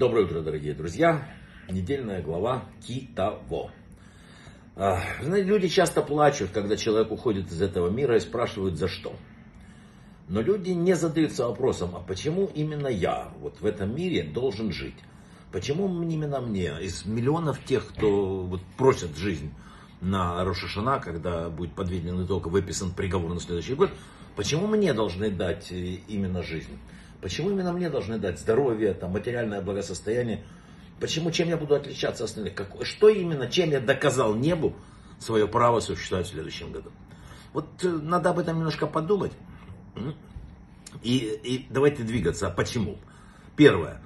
Доброе утро, дорогие друзья. Недельная глава Китаво. А, знаете, люди часто плачут, когда человек уходит из этого мира и спрашивают, за что. Но люди не задаются вопросом, а почему именно я вот в этом мире должен жить? Почему именно мне, из миллионов тех, кто вот просят жизнь на Рошашана, когда будет подведен итог, выписан приговор на следующий год, почему мне должны дать э, именно жизнь? Почему именно мне должны дать здоровье, там, материальное благосостояние? Почему, чем я буду отличаться от остальных? Как, что именно, чем я доказал небу свое право существовать в следующем году? Вот э, надо об этом немножко подумать. И, и давайте двигаться. А почему? Первое.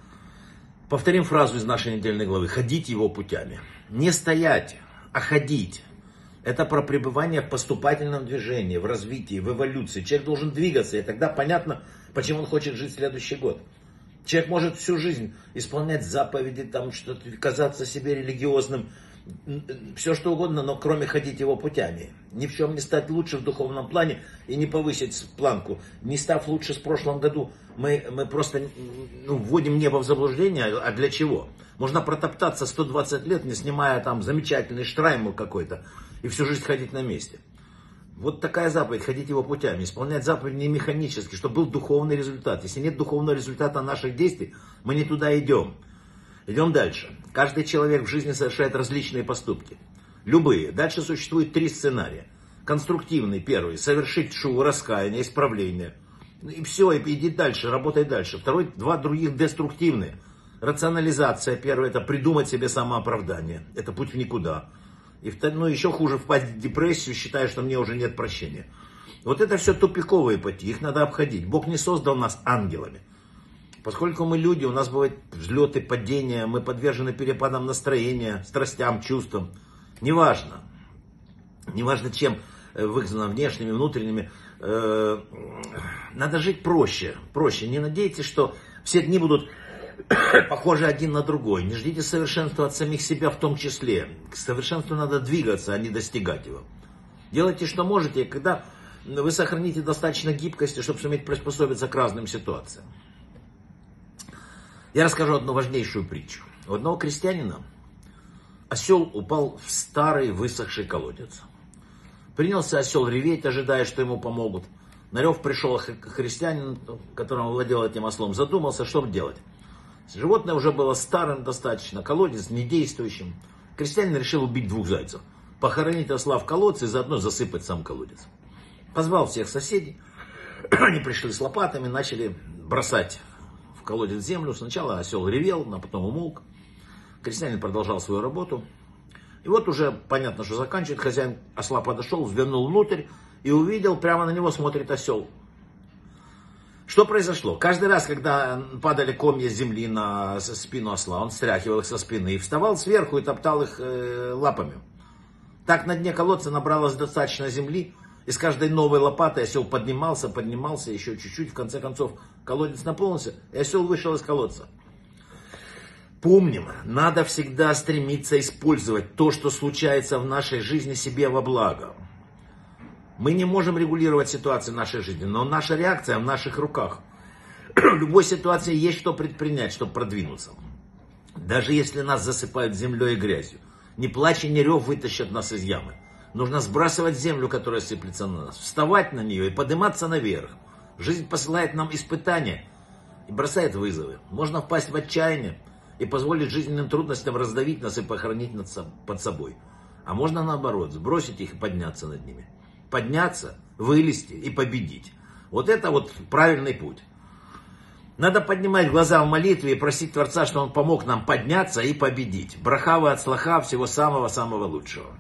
Повторим фразу из нашей недельной главы. Ходить его путями. Не стоять, а ходить. Это про пребывание в поступательном движении, в развитии, в эволюции. Человек должен двигаться, и тогда понятно, почему он хочет жить следующий год. Человек может всю жизнь исполнять заповеди, там что-то, казаться себе религиозным, все что угодно, но кроме ходить его путями. Ни в чем не стать лучше в духовном плане и не повысить планку. Не став лучше с прошлом году, мы, мы просто ну, вводим небо в заблуждение. А для чего? Можно протоптаться 120 лет, не снимая там замечательный штраймл какой-то, и всю жизнь ходить на месте. Вот такая заповедь, ходить его путями, исполнять заповедь не механически, чтобы был духовный результат. Если нет духовного результата наших действий, мы не туда идем. Идем дальше. Каждый человек в жизни совершает различные поступки. Любые. Дальше существует три сценария. Конструктивный первый. Совершить шоу, раскаяние, исправление. И все, и иди дальше, работай дальше. Второй, два других деструктивные. Рационализация. Первое, это придумать себе самооправдание. Это путь в никуда. И ну, еще хуже впасть в депрессию, считая, что мне уже нет прощения. Вот это все тупиковые пути, их надо обходить. Бог не создал нас ангелами. Поскольку мы люди, у нас бывают взлеты, падения, мы подвержены перепадам настроения, страстям, чувствам. Неважно. Неважно чем э, вызвано внешними, внутренними. Э, надо жить проще. Проще. Не надейтесь, что все дни будут похожи один на другой. Не ждите совершенства от самих себя в том числе. К совершенству надо двигаться, а не достигать его. Делайте, что можете, когда вы сохраните достаточно гибкости, чтобы суметь приспособиться к разным ситуациям. Я расскажу одну важнейшую притчу. У одного крестьянина осел упал в старый высохший колодец. Принялся осел реветь, ожидая, что ему помогут. На рев пришел христианин, которым владел этим ослом, задумался, что делать. Животное уже было старым достаточно, колодец недействующим. Крестьянин решил убить двух зайцев. Похоронить осла в колодце и заодно засыпать сам колодец. Позвал всех соседей. Они пришли с лопатами, начали бросать колодец землю. Сначала осел ревел, а потом умолк. Крестьянин продолжал свою работу. И вот уже понятно, что заканчивает. Хозяин осла подошел, взглянул внутрь и увидел, прямо на него смотрит осел. Что произошло? Каждый раз, когда падали комья земли на спину осла, он стряхивал их со спины и вставал сверху и топтал их э, лапами. Так на дне колодца набралось достаточно земли, и с каждой новой лопатой осел поднимался, поднимался еще чуть-чуть. В конце концов, колодец наполнился, и осел вышел из колодца. Помним, надо всегда стремиться использовать то, что случается в нашей жизни себе во благо. Мы не можем регулировать ситуации в нашей жизни, но наша реакция в наших руках. В любой ситуации есть что предпринять, чтобы продвинуться. Даже если нас засыпают землей и грязью. Ни плач и ни рев вытащат нас из ямы. Нужно сбрасывать землю, которая сыплется на нас, вставать на нее и подниматься наверх. Жизнь посылает нам испытания и бросает вызовы. Можно впасть в отчаяние и позволить жизненным трудностям раздавить нас и похоронить под собой. А можно наоборот, сбросить их и подняться над ними. Подняться, вылезти и победить. Вот это вот правильный путь. Надо поднимать глаза в молитве и просить Творца, что Он помог нам подняться и победить. Брахава от слаха всего самого-самого лучшего.